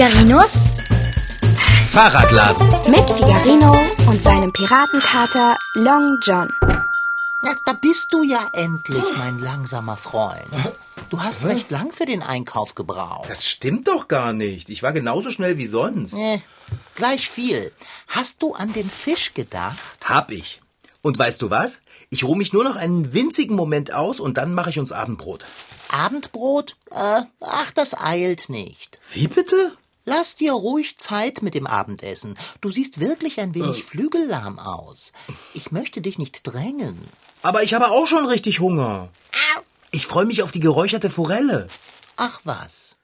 Figarinos Fahrradladen. mit Figarino und seinem Piratenkater Long John. Na, da bist du ja endlich, mein langsamer Freund. Du hast recht lang für den Einkauf gebraucht. Das stimmt doch gar nicht. Ich war genauso schnell wie sonst. Äh, gleich viel. Hast du an den Fisch gedacht? Hab ich. Und weißt du was? Ich ruhe mich nur noch einen winzigen Moment aus und dann mache ich uns Abendbrot. Abendbrot? Äh, ach, das eilt nicht. Wie bitte? Lass dir ruhig Zeit mit dem Abendessen. Du siehst wirklich ein wenig flügellahm aus. Ich möchte dich nicht drängen. Aber ich habe auch schon richtig Hunger. Ich freue mich auf die geräucherte Forelle. Ach was.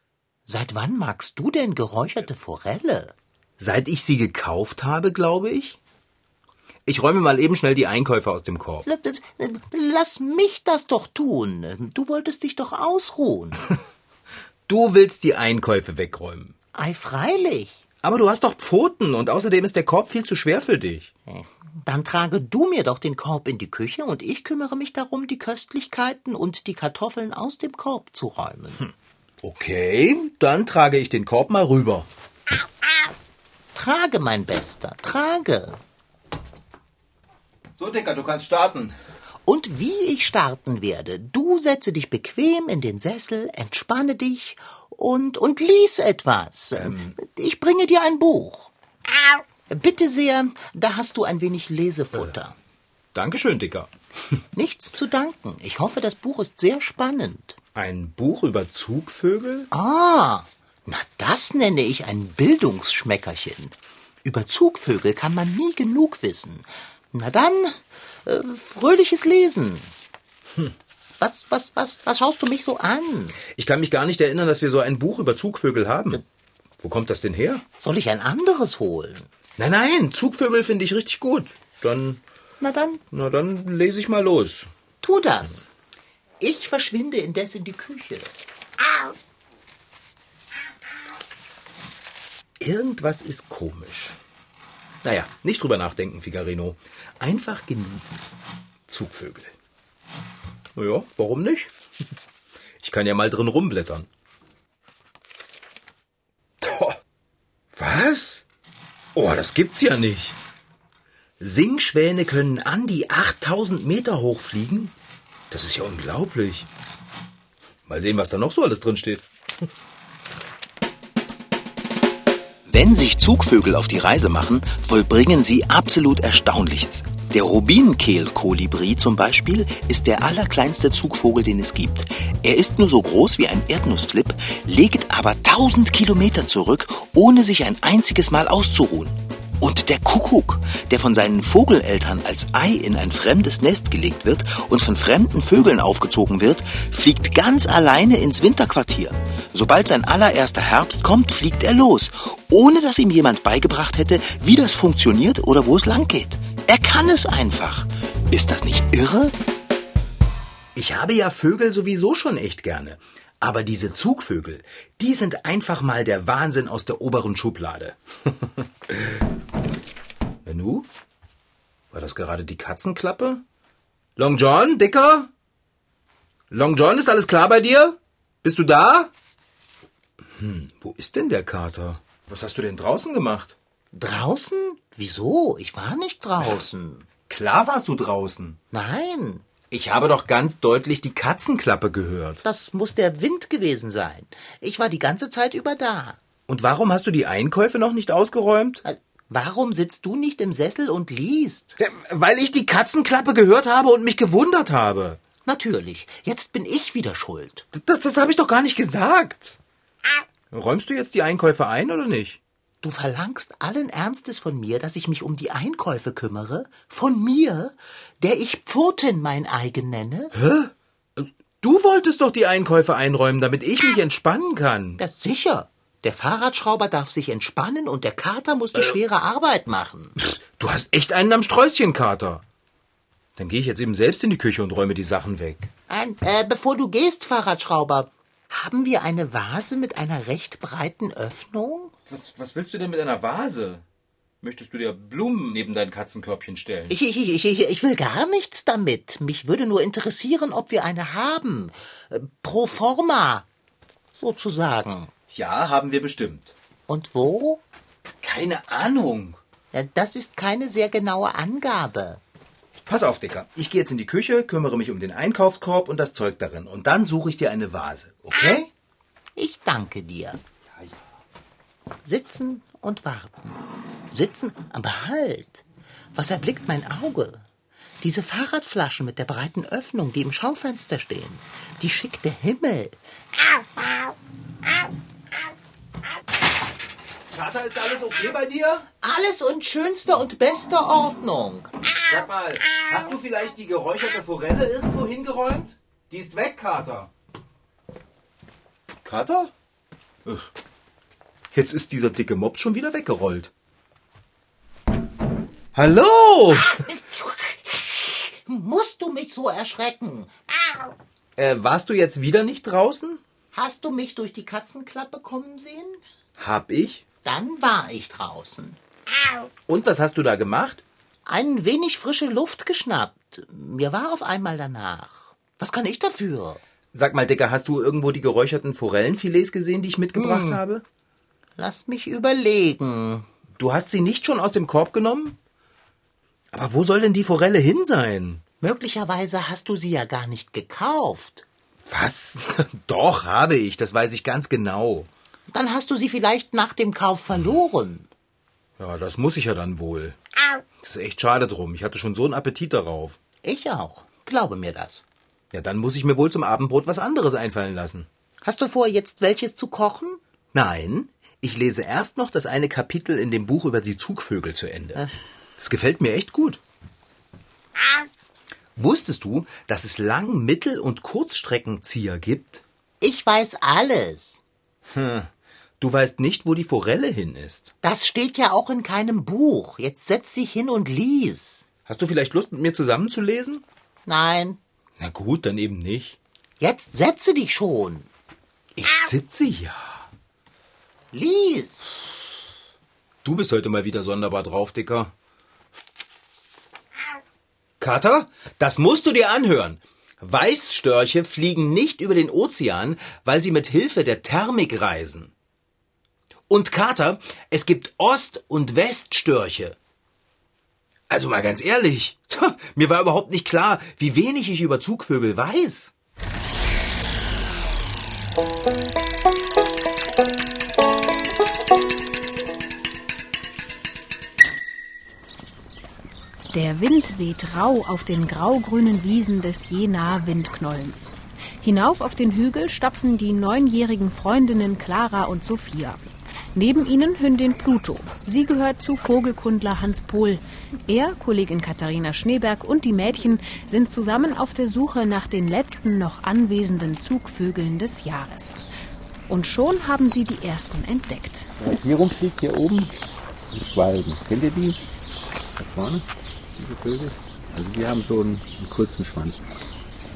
Seit wann magst du denn geräucherte Forelle? Seit ich sie gekauft habe, glaube ich. Ich räume mal eben schnell die Einkäufe aus dem Korb. Lass, lass mich das doch tun. Du wolltest dich doch ausruhen. Du willst die Einkäufe wegräumen. Ei, freilich. Aber du hast doch Pfoten und außerdem ist der Korb viel zu schwer für dich. Dann trage du mir doch den Korb in die Küche und ich kümmere mich darum, die Köstlichkeiten und die Kartoffeln aus dem Korb zu räumen. Okay, dann trage ich den Korb mal rüber. Trage, mein Bester, trage. So, Dicker, du kannst starten. Und wie ich starten werde, du setze dich bequem in den Sessel, entspanne dich und, und lies etwas. Ich bringe dir ein Buch. Bitte sehr, da hast du ein wenig Lesefutter. Dankeschön, Dicker. Nichts zu danken. Ich hoffe, das Buch ist sehr spannend. Ein Buch über Zugvögel? Ah, na das nenne ich ein Bildungsschmeckerchen. Über Zugvögel kann man nie genug wissen. Na dann, äh, fröhliches Lesen. Was, was, was, was schaust du mich so an? Ich kann mich gar nicht erinnern, dass wir so ein Buch über Zugvögel haben. Wo kommt das denn her? Soll ich ein anderes holen? Nein, nein, Zugvögel finde ich richtig gut. Dann, Na dann, na dann lese ich mal los. tu das. Ich verschwinde indes in die Küche. Irgendwas ist komisch. Naja, nicht drüber nachdenken, Figarino. Einfach genießen. Zugvögel. Naja, warum nicht? Ich kann ja mal drin rumblättern. Was? Oh, das gibt's ja nicht. Singschwäne können an die 8000 Meter hochfliegen? Das ist ja unglaublich. Mal sehen, was da noch so alles drin steht. Wenn sich Zugvögel auf die Reise machen, vollbringen sie absolut Erstaunliches. Der Rubinkehl-Kolibri zum Beispiel ist der allerkleinste Zugvogel, den es gibt. Er ist nur so groß wie ein Erdnussflip, legt aber 1000 Kilometer zurück, ohne sich ein einziges Mal auszuruhen. Und der Kuckuck, der von seinen Vogeleltern als Ei in ein fremdes Nest gelegt wird und von fremden Vögeln aufgezogen wird, fliegt ganz alleine ins Winterquartier. Sobald sein allererster Herbst kommt, fliegt er los, ohne dass ihm jemand beigebracht hätte, wie das funktioniert oder wo es lang geht. Er kann es einfach. Ist das nicht irre? Ich habe ja Vögel sowieso schon echt gerne. Aber diese Zugvögel, die sind einfach mal der Wahnsinn aus der oberen Schublade. Nanu? War das gerade die Katzenklappe? Long John, Dicker? Long John, ist alles klar bei dir? Bist du da? Hm, wo ist denn der Kater? Was hast du denn draußen gemacht? Draußen? Wieso? Ich war nicht draußen. Klar warst du draußen. Nein, Ich habe doch ganz deutlich die Katzenklappe gehört. das muss der Wind gewesen sein. Ich war die ganze Zeit über da. Und warum hast du die Einkäufe noch nicht ausgeräumt? Warum sitzt du nicht im Sessel und liest? Ja, weil ich die Katzenklappe gehört habe und mich gewundert habe. Natürlich, jetzt bin ich wieder schuld. Das, das habe ich doch gar nicht gesagt. Räumst du jetzt die Einkäufe ein oder nicht? Du verlangst allen Ernstes von mir, dass ich mich um die Einkäufe kümmere? Von mir, der ich Pfoten mein eigen nenne? Du wolltest doch die Einkäufe einräumen, damit ich mich entspannen kann. Ja, sicher. Der Fahrradschrauber darf sich entspannen und der Kater muss die schwere Arbeit machen. Du hast echt einen am Sträußchen, Kater. Dann gehe ich jetzt eben selbst in die Küche und räume die Sachen weg. Äh, bevor du gehst, Fahrradschrauber, haben wir eine Vase mit einer recht breiten Öffnung? Was, was willst du denn mit einer Vase? Möchtest du dir Blumen neben dein Katzenkörbchen stellen? Ich, ich, ich, ich, ich will gar nichts damit. Mich würde nur interessieren, ob wir eine haben. Äh, Pro forma, sozusagen. Ja, haben wir bestimmt. Und wo? Keine Ahnung. Ja, das ist keine sehr genaue Angabe. Pass auf, Dicker. Ich gehe jetzt in die Küche, kümmere mich um den Einkaufskorb und das Zeug darin. Und dann suche ich dir eine Vase, okay? Ich danke dir. Sitzen und warten. Sitzen, aber halt. Was erblickt mein Auge? Diese Fahrradflaschen mit der breiten Öffnung, die im Schaufenster stehen. Die schickt der Himmel. Vater, ist alles okay bei dir? Alles in schönster und bester Ordnung. Sag mal, hast du vielleicht die geräucherte Forelle irgendwo hingeräumt? Die ist weg, Kater. Kater? Jetzt ist dieser dicke Mops schon wieder weggerollt. Hallo! Musst du mich so erschrecken? Äh, warst du jetzt wieder nicht draußen? Hast du mich durch die Katzenklappe kommen sehen? Hab ich. Dann war ich draußen. Und was hast du da gemacht? Ein wenig frische Luft geschnappt. Mir war auf einmal danach. Was kann ich dafür? Sag mal, Dicker, hast du irgendwo die geräucherten Forellenfilets gesehen, die ich mitgebracht habe? Lass mich überlegen. Du hast sie nicht schon aus dem Korb genommen? Aber wo soll denn die Forelle hin sein? Möglicherweise hast du sie ja gar nicht gekauft. Was? Doch, habe ich, das weiß ich ganz genau. Dann hast du sie vielleicht nach dem Kauf verloren. Ja, das muss ich ja dann wohl. Das ist echt schade drum. Ich hatte schon so einen Appetit darauf. Ich auch. Glaube mir das. Ja, dann muss ich mir wohl zum Abendbrot was anderes einfallen lassen. Hast du vor, jetzt welches zu kochen? Nein, ich lese erst noch das eine Kapitel in dem Buch über die Zugvögel zu Ende. Das gefällt mir echt gut. Wusstest du, dass es Lang-, Mittel- und Kurzstreckenzieher gibt? Ich weiß alles. Du weißt nicht, wo die Forelle hin ist. Das steht ja auch in keinem Buch. Jetzt setz dich hin und lies. Hast du vielleicht Lust, mit mir zusammenzulesen? Nein. Na gut, dann eben nicht. Jetzt setze dich schon. Ich sitze ja. Lies. Du bist heute mal wieder sonderbar drauf, Dicker. Kater, das musst du dir anhören. Weißstörche fliegen nicht über den Ozean, weil sie mit Hilfe der Thermik reisen. Und Kater, es gibt Ost- und Weststörche. Also mal ganz ehrlich, mir war überhaupt nicht klar, wie wenig ich über Zugvögel weiß. Der Wind weht rau auf den graugrünen Wiesen des Jenaer Windknollens. Hinauf auf den Hügel stapfen die neunjährigen Freundinnen Clara und Sophia. Neben ihnen Hündin Pluto. Sie gehört zu Vogelkundler Hans Pohl. Er, Kollegin Katharina Schneeberg und die Mädchen sind zusammen auf der Suche nach den letzten noch anwesenden Zugvögeln des Jahres. Und schon haben sie die ersten entdeckt. Was hier rumfliegt, hier oben, die Schwalben. Kennt ihr die? Da vorne, diese Vögel? Also die haben so einen, einen kurzen Schwanz.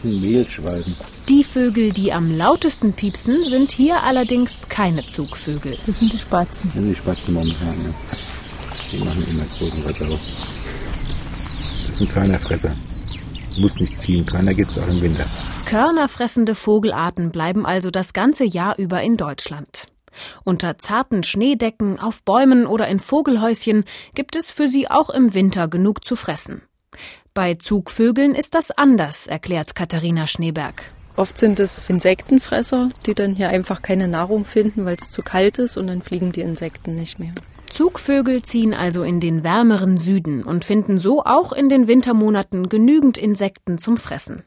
Sind Mehlschwalben. Die Vögel, die am lautesten piepsen, sind hier allerdings keine Zugvögel. Das sind die Spatzen. Das sind die Spatzen momentan, ja. Die machen immer großen Radau. Das ist ein kleiner Fresser. Muss nicht ziehen, kleiner geht's auch im Winter. Körnerfressende Vogelarten bleiben also das ganze Jahr über in Deutschland. Unter zarten Schneedecken, auf Bäumen oder in Vogelhäuschen gibt es für sie auch im Winter genug zu fressen. Bei Zugvögeln ist das anders, erklärt Katharina Schneeberg. Oft sind es Insektenfresser, die dann hier einfach keine Nahrung finden, weil es zu kalt ist und dann fliegen die Insekten nicht mehr. Zugvögel ziehen also in den wärmeren Süden und finden so auch in den Wintermonaten genügend Insekten zum Fressen.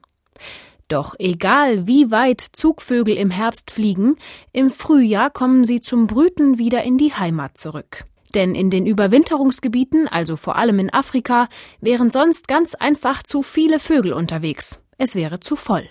Doch egal wie weit Zugvögel im Herbst fliegen, im Frühjahr kommen sie zum Brüten wieder in die Heimat zurück. Denn in den Überwinterungsgebieten, also vor allem in Afrika, wären sonst ganz einfach zu viele Vögel unterwegs. Es wäre zu voll.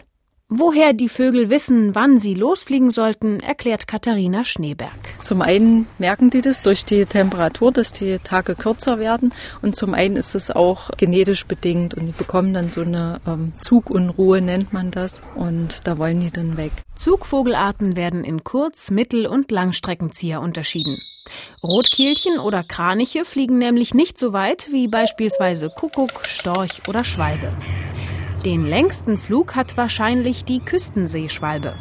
Woher die Vögel wissen, wann sie losfliegen sollten, erklärt Katharina Schneeberg. Zum einen merken die das durch die Temperatur, dass die Tage kürzer werden und zum einen ist es auch genetisch bedingt und die bekommen dann so eine ähm, Zugunruhe, nennt man das, und da wollen die dann weg. Zugvogelarten werden in Kurz-, Mittel- und Langstreckenzieher unterschieden. Rotkehlchen oder Kraniche fliegen nämlich nicht so weit wie beispielsweise Kuckuck, Storch oder Schwalbe. Den längsten Flug hat wahrscheinlich die Küstenseeschwalbe.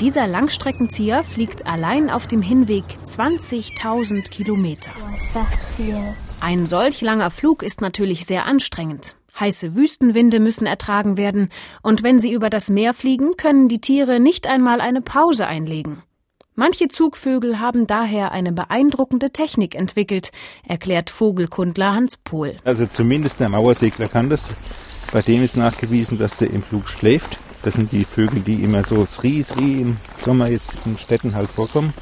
Dieser Langstreckenzieher fliegt allein auf dem Hinweg 20.000 Kilometer. Was ist das viel? Ein solch langer Flug ist natürlich sehr anstrengend. Heiße Wüstenwinde müssen ertragen werden, und wenn sie über das Meer fliegen, können die Tiere nicht einmal eine Pause einlegen. Manche Zugvögel haben daher eine beeindruckende Technik entwickelt, erklärt Vogelkundler Hans Pohl. Also zumindest der Mauersegler kann das. Bei dem ist nachgewiesen, dass der im Flug schläft. Das sind die Vögel, die immer so Sri Sri im Sommer jetzt in Städten halt vorkommen.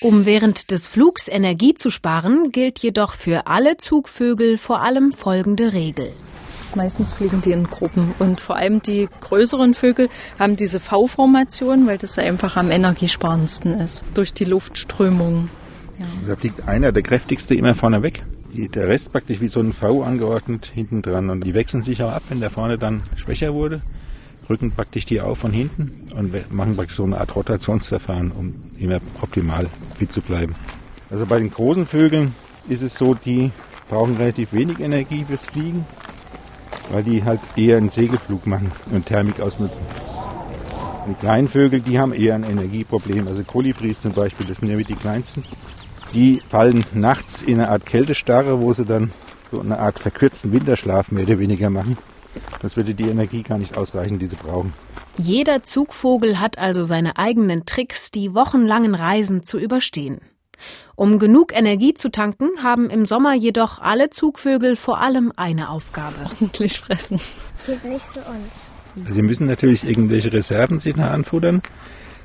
Um während des Flugs Energie zu sparen, gilt jedoch für alle Zugvögel vor allem folgende Regel. Meistens fliegen die in Gruppen und vor allem die größeren Vögel haben diese V-Formation, weil das einfach am energiesparendsten ist durch die Luftströmung. Ja. Da fliegt einer, der kräftigste, immer vorne weg. Die, der Rest praktisch wie so ein V angeordnet hinten dran und die wechseln sich auch ab, wenn der vorne dann schwächer wurde, rücken praktisch die auf von hinten und machen praktisch so eine Art Rotationsverfahren, um immer optimal fit zu bleiben. Also bei den großen Vögeln ist es so, die brauchen relativ wenig Energie fürs Fliegen weil die halt eher einen Segelflug machen und Thermik ausnutzen. Die kleinen Vögel, die haben eher ein Energieproblem. Also Kolibris zum Beispiel, das sind ja mit die kleinsten. Die fallen nachts in eine Art Kältestarre, wo sie dann so eine Art verkürzten Winterschlaf mehr oder weniger machen. Das würde die Energie gar nicht ausreichen, die sie brauchen. Jeder Zugvogel hat also seine eigenen Tricks, die wochenlangen Reisen zu überstehen. Um genug Energie zu tanken, haben im Sommer jedoch alle Zugvögel vor allem eine Aufgabe. Ordentlich fressen. Geht nicht für uns. Sie müssen natürlich irgendwelche Reserven sich noch anfuttern,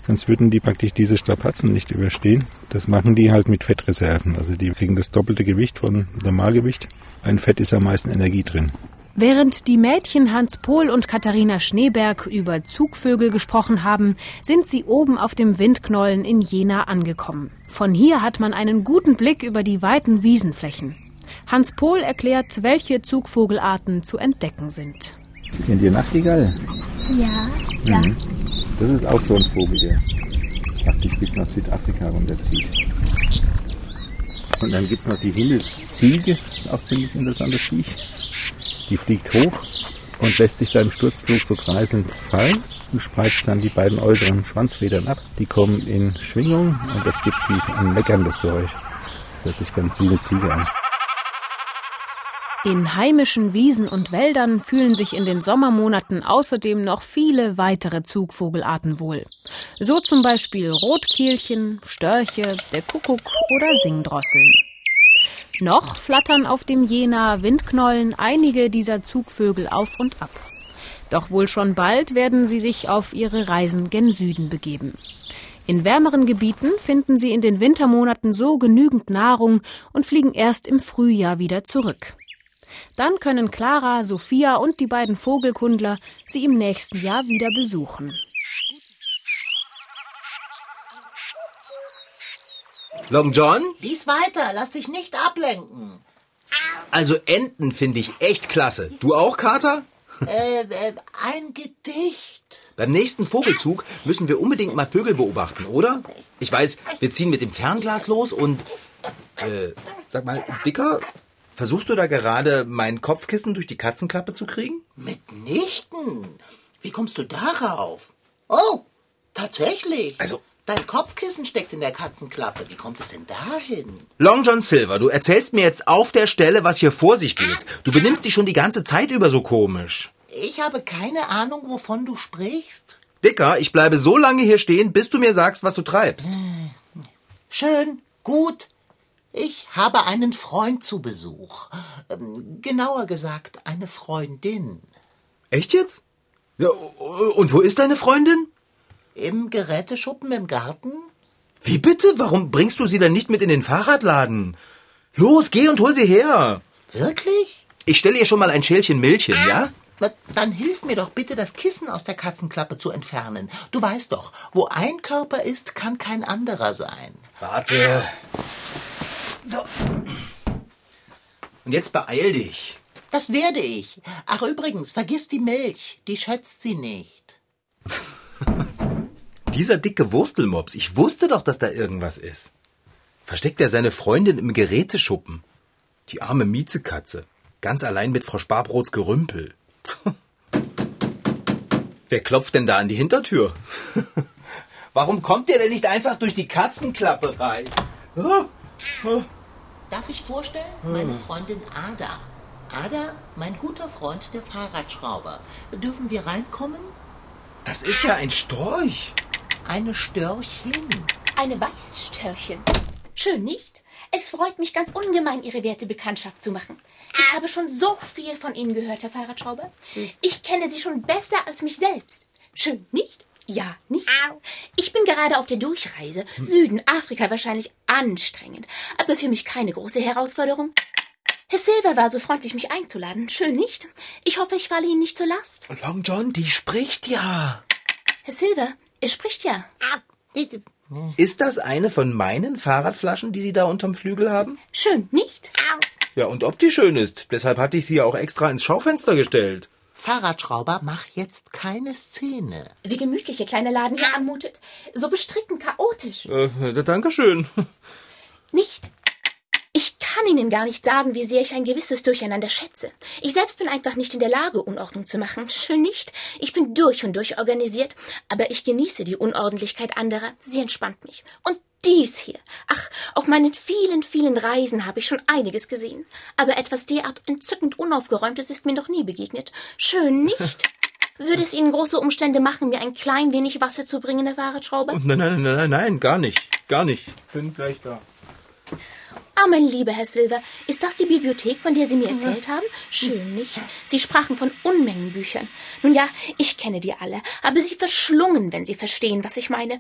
sonst würden die praktisch diese Strapazen nicht überstehen. Das machen die halt mit Fettreserven. Also die kriegen das doppelte Gewicht von Normalgewicht. Ein Fett ist am meisten Energie drin. Während die Mädchen Hans Pohl und Katharina Schneeberg über Zugvögel gesprochen haben, sind sie oben auf dem Windknollen in Jena angekommen. Von hier hat man einen guten Blick über die weiten Wiesenflächen. Hans Pohl erklärt, welche Zugvogelarten zu entdecken sind. Kennt ihr Nachtigall? Ja. Mhm. Das ist auch so ein Vogel, der praktisch bis nach Südafrika runterzieht. Und dann gibt es noch die Himmelsziege, das ist auch ziemlich interessantes Viech. Die fliegt hoch und lässt sich da im Sturzflug so kreiselnd fallen und spreizt dann die beiden äußeren Schwanzfedern ab. Die kommen in Schwingung und das gibt dies ein meckerndes Geräusch. Das hört sich ganz wie eine Ziege an. In heimischen Wiesen und Wäldern fühlen sich in den Sommermonaten außerdem noch viele weitere Zugvogelarten wohl. So zum Beispiel Rotkehlchen, Störche, der Kuckuck oder Singdrosseln. Noch flattern auf dem Jena Windknollen einige dieser Zugvögel auf und ab. Doch wohl schon bald werden sie sich auf ihre Reisen gen Süden begeben. In wärmeren Gebieten finden sie in den Wintermonaten so genügend Nahrung und fliegen erst im Frühjahr wieder zurück. Dann können Clara, Sophia und die beiden Vogelkundler sie im nächsten Jahr wieder besuchen. Long John? Lies weiter, lass dich nicht ablenken. Also Enten finde ich echt klasse. Du auch, Kater? Äh, äh, ein Gedicht. Beim nächsten Vogelzug müssen wir unbedingt mal Vögel beobachten, oder? Ich weiß, wir ziehen mit dem Fernglas los und... Äh, sag mal, Dicker, versuchst du da gerade mein Kopfkissen durch die Katzenklappe zu kriegen? Mitnichten. Wie kommst du darauf? Oh, tatsächlich. Also- Dein Kopfkissen steckt in der Katzenklappe. Wie kommt es denn dahin? Long John Silver, du erzählst mir jetzt auf der Stelle, was hier vor sich geht. Du benimmst dich schon die ganze Zeit über so komisch. Ich habe keine Ahnung, wovon du sprichst. Dicker, ich bleibe so lange hier stehen, bis du mir sagst, was du treibst. Schön, gut. Ich habe einen Freund zu Besuch. Ähm, genauer gesagt, eine Freundin. Echt jetzt? Ja, und wo ist deine Freundin? Im Geräteschuppen im Garten? Wie bitte? Warum bringst du sie dann nicht mit in den Fahrradladen? Los, geh und hol sie her. Wirklich? Ich stelle ihr schon mal ein Schälchen Milchchen, ja? Na, Dann hilf mir doch bitte, das Kissen aus der Katzenklappe zu entfernen. Du weißt doch, wo ein Körper ist, kann kein anderer sein. Warte. So. Und jetzt beeil dich. Das werde ich. Ach übrigens, vergiss die Milch. Die schätzt sie nicht. Dieser dicke Wurstelmops, ich wusste doch, dass da irgendwas ist. Versteckt er seine Freundin im Geräteschuppen? Die arme Miezekatze. Ganz allein mit Frau Sparbrots Gerümpel. Wer klopft denn da an die Hintertür? Warum kommt ihr denn nicht einfach durch die Katzenklappe rein? Darf ich vorstellen? Meine Freundin Ada. Ada, mein guter Freund, der Fahrradschrauber. Dürfen wir reinkommen? Das ist ja ein Storch. Eine Störchin. Eine Weißstörchen. Schön, nicht? Es freut mich ganz ungemein, Ihre werte Bekanntschaft zu machen. Ich habe schon so viel von Ihnen gehört, Herr Fahrradschrauber. Ich kenne Sie schon besser als mich selbst. Schön, nicht? Ja, nicht? Ich bin gerade auf der Durchreise. Süden, Afrika wahrscheinlich anstrengend, aber für mich keine große Herausforderung. Herr Silver war so freundlich, mich einzuladen. Schön, nicht? Ich hoffe, ich falle Ihnen nicht zur Last. Long John, die spricht ja. Herr Silver, er spricht ja. Ist das eine von meinen Fahrradflaschen, die Sie da unterm Flügel haben? Schön, nicht? Ja, und ob die schön ist. Deshalb hatte ich sie ja auch extra ins Schaufenster gestellt. Fahrradschrauber, mach jetzt keine Szene. Wie gemütlich Ihr kleiner Laden hier anmutet. So bestritten chaotisch. Äh, danke schön. Nicht? Ich kann Ihnen gar nicht sagen, wie sehr ich ein gewisses Durcheinander schätze. Ich selbst bin einfach nicht in der Lage, Unordnung zu machen. Schön nicht. Ich bin durch und durch organisiert, aber ich genieße die Unordentlichkeit anderer. Sie entspannt mich. Und dies hier. Ach, auf meinen vielen, vielen Reisen habe ich schon einiges gesehen. Aber etwas derart entzückend Unaufgeräumtes ist mir noch nie begegnet. Schön nicht? Würde es Ihnen große Umstände machen, mir ein klein wenig Wasser zu bringen, Herr Fahrradschrauber? Nein, nein, nein, nein, nein, gar nicht. Gar nicht. Bin gleich da. Ah, mein lieber Herr Silver, ist das die Bibliothek, von der Sie mir erzählt haben? Schön, nicht? Sie sprachen von Unmengen Büchern. Nun ja, ich kenne die alle, aber sie verschlungen, wenn Sie verstehen, was ich meine.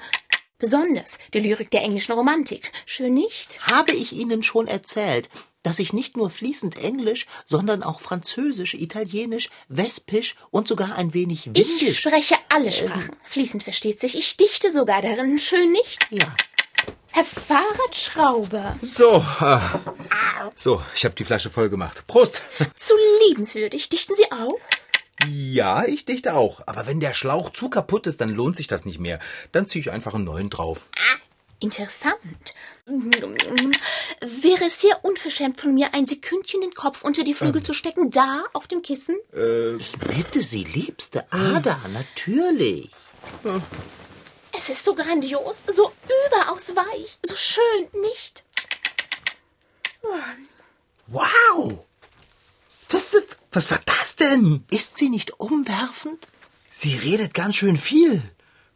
Besonders die Lyrik der englischen Romantik. Schön, nicht? Habe ich Ihnen schon erzählt, dass ich nicht nur fließend Englisch, sondern auch Französisch, Italienisch, Wespisch und sogar ein wenig Ich Windisch. spreche alle Sprachen. Fließend versteht sich. Ich dichte sogar darin. Schön, nicht? Ja, Herr Fahrradschrauber, So, ah. so, ich habe die Flasche voll gemacht. Prost. zu liebenswürdig. Dichten Sie auch? Ja, ich dichte auch. Aber wenn der Schlauch zu kaputt ist, dann lohnt sich das nicht mehr. Dann ziehe ich einfach einen neuen drauf. Interessant. Wäre es sehr unverschämt von mir, ein Sekündchen den Kopf unter die Flügel zu stecken, da auf dem Kissen? bitte Sie, liebste Ada, natürlich. Es ist so grandios, so überaus weich, so schön, nicht? Wow! Das ist, was war das denn? Ist sie nicht umwerfend? Sie redet ganz schön viel.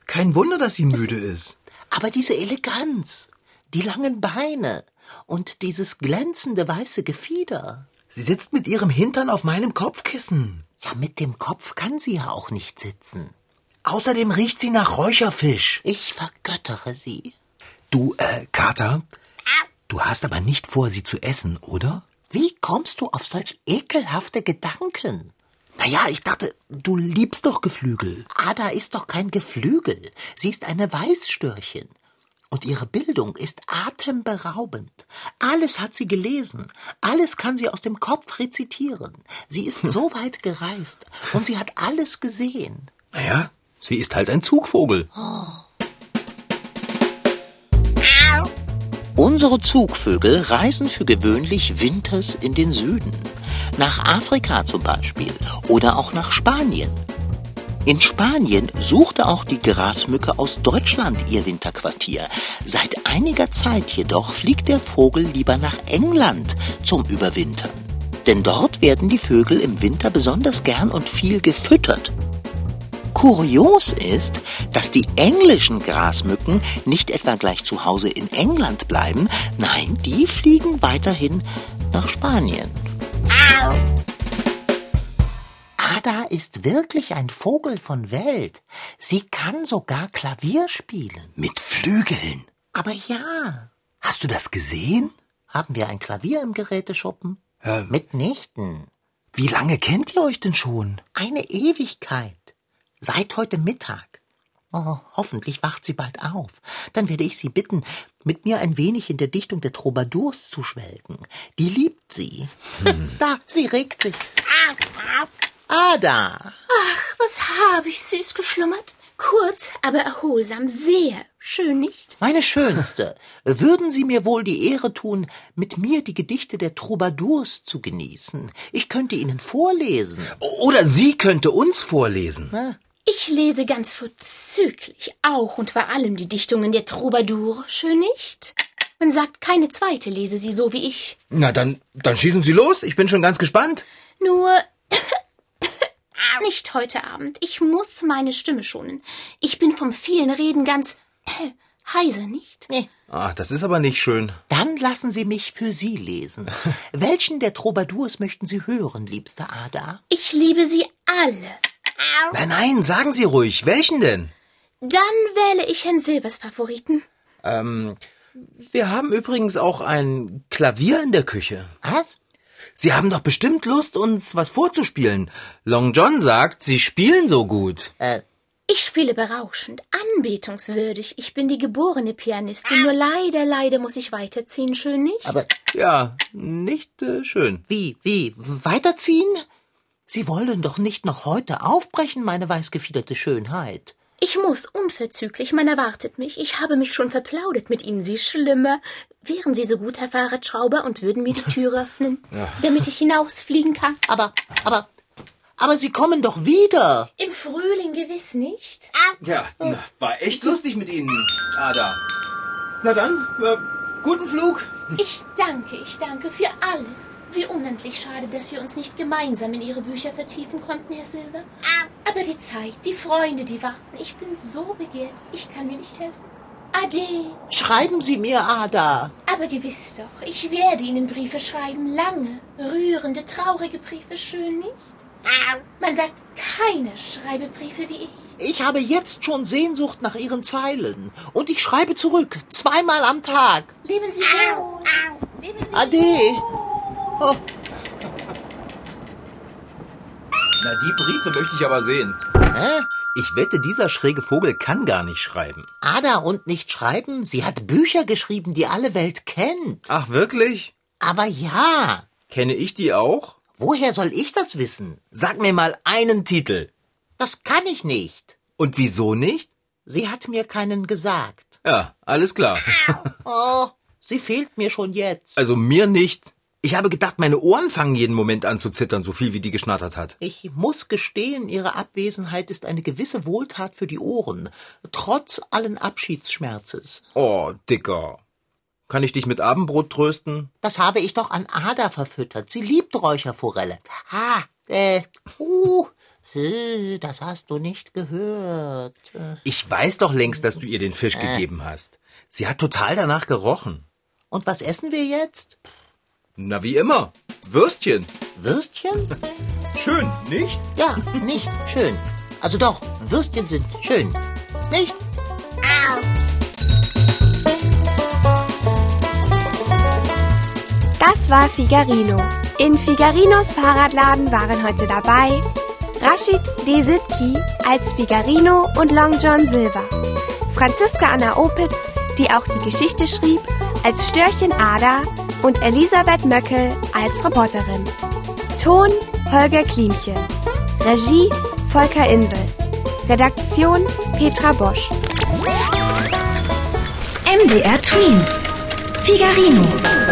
Kein Wunder, dass sie müde ist. Aber diese Eleganz, die langen Beine und dieses glänzende weiße Gefieder. Sie sitzt mit ihrem Hintern auf meinem Kopfkissen. Ja, mit dem Kopf kann sie ja auch nicht sitzen. Außerdem riecht sie nach Räucherfisch. Ich vergöttere sie. Du, äh, Kater, du hast aber nicht vor, sie zu essen, oder? Wie kommst du auf solch ekelhafte Gedanken? Naja, ich dachte, du liebst doch Geflügel. Ada ist doch kein Geflügel. Sie ist eine Weißstörchen. Und ihre Bildung ist atemberaubend. Alles hat sie gelesen. Alles kann sie aus dem Kopf rezitieren. Sie ist so weit gereist. Und sie hat alles gesehen. Naja, sie ist halt ein Zugvogel. Unsere Zugvögel reisen für gewöhnlich winters in den Süden, nach Afrika zum Beispiel oder auch nach Spanien. In Spanien suchte auch die Grasmücke aus Deutschland ihr Winterquartier. Seit einiger Zeit jedoch fliegt der Vogel lieber nach England zum Überwintern. Denn dort werden die Vögel im Winter besonders gern und viel gefüttert. Kurios ist, dass die englischen Grasmücken nicht etwa gleich zu Hause in England bleiben, nein, die fliegen weiterhin nach Spanien. Ada ist wirklich ein Vogel von Welt. Sie kann sogar Klavier spielen. Mit Flügeln. Aber ja, Hast du das gesehen? haben wir ein Klavier im Geräteschuppen? Ähm. Mitnichten. Wie lange kennt ihr euch denn schon? Eine Ewigkeit. Seit heute Mittag. Oh, hoffentlich wacht sie bald auf. Dann werde ich sie bitten, mit mir ein wenig in der Dichtung der Troubadours zu schwelgen. Die liebt sie. Da, sie regt sich. Ada, Ach, was habe ich süß geschlummert? Kurz, aber erholsam, sehr schön, nicht? meine Schönste, würden Sie mir wohl die Ehre tun, mit mir die Gedichte der Troubadours zu genießen? Ich könnte Ihnen vorlesen. Oder sie könnte uns vorlesen. Na, Ich lese ganz vorzüglich auch und vor allem die Dichtungen der Troubadour, schön nicht? Man sagt, keine zweite lese sie so wie ich. Na, dann, dann schießen Sie los. Ich bin schon ganz gespannt. Nur nicht heute Abend. Ich muss meine Stimme schonen. Ich bin vom vielen Reden ganz heiser, nicht? Nee. Ah, das ist aber nicht schön. Dann lassen Sie mich für Sie lesen. Welchen der Troubadours möchten Sie hören, liebste Ada? Ich liebe sie alle. Nein, nein, sagen Sie ruhig. Welchen denn? Dann wähle ich Herrn Silvers Favoriten. Ähm, wir haben übrigens auch ein Klavier in der Küche. Was? Sie haben doch bestimmt Lust, uns was vorzuspielen. Long John sagt, Sie spielen so gut. Äh, Ich spiele berauschend, anbetungswürdig. Ich bin die geborene Pianistin. Nur leider, leider muss ich weiterziehen, schön nicht? aber Ja, nicht äh, schön. wie, wie, weiterziehen? Sie wollen doch nicht noch heute aufbrechen, meine weißgefiederte Schönheit. Ich muss unverzüglich, man erwartet mich. Ich habe mich schon verplaudert mit Ihnen, Sie Schlimmer. Wären Sie so gut, Herr Fahrradschrauber, und würden mir die Tür öffnen, damit ich hinausfliegen kann? Aber, aber, aber Sie kommen doch wieder. Im Frühling gewiss nicht. Ja, na, war echt lustig mit Ihnen, Ada. Na dann, äh, guten Flug. Ich danke, ich danke für alles. Wie unendlich schade, dass wir uns nicht gemeinsam in Ihre Bücher vertiefen konnten, Herr Silver. Aber die Zeit, die Freunde, die warten. Ich bin so begehrt, ich kann mir nicht helfen. Ade. Schreiben Sie mir, Ada. Aber gewiss doch, ich werde Ihnen Briefe schreiben. Lange, rührende, traurige Briefe, schön nicht? Man sagt, keiner schreibe Briefe wie ich. Ich habe jetzt schon Sehnsucht nach Ihren Zeilen. Und ich schreibe zurück, zweimal am Tag. Leben Sie wohl. Leben Sie Ade. Oh, Na, die Briefe möchte ich aber sehen. hä? Ich wette, dieser schräge Vogel kann gar nicht schreiben. Ada und nicht schreiben? Sie hat Bücher geschrieben, die alle Welt kennt. Ach, wirklich? Aber ja, Kenne ich die auch? woher soll ich das wissen? Sag mir mal einen Titel. Das kann ich nicht. Und wieso nicht? Sie hat mir keinen gesagt. Ja, alles klar. Oh, sie fehlt mir schon jetzt. Also mir nicht. Ich habe gedacht, meine Ohren fangen jeden Moment an zu zittern, so viel wie die geschnattert hat. Ich muss gestehen, Ihre Abwesenheit ist eine gewisse Wohltat für die Ohren, trotz allen Abschiedsschmerzes. Oh, Dicker. Kann ich dich mit Abendbrot trösten? Das habe ich doch an Ada verfüttert. Sie liebt Räucherforelle. Ha, äh, uh, das hast du nicht gehört. Ich weiß doch längst, dass du ihr den Fisch gegeben hast. Sie hat total danach gerochen. Und was essen wir jetzt? Na, wie immer. Würstchen. Würstchen? Schön, nicht? Ja, nicht schön. Also doch, Würstchen sind schön. Nicht? Das war Figarino. In Figarinos Fahrradladen waren heute dabei Rashid Desitki als Figarino und Long John Silver, Franziska Anna Opitz, die auch die Geschichte schrieb, als Störchen Ada und Elisabeth Möckel als Reporterin. Ton Holger Klimchen. Regie Volker Insel. Redaktion Petra Bosch. MDR Twins. Figarino.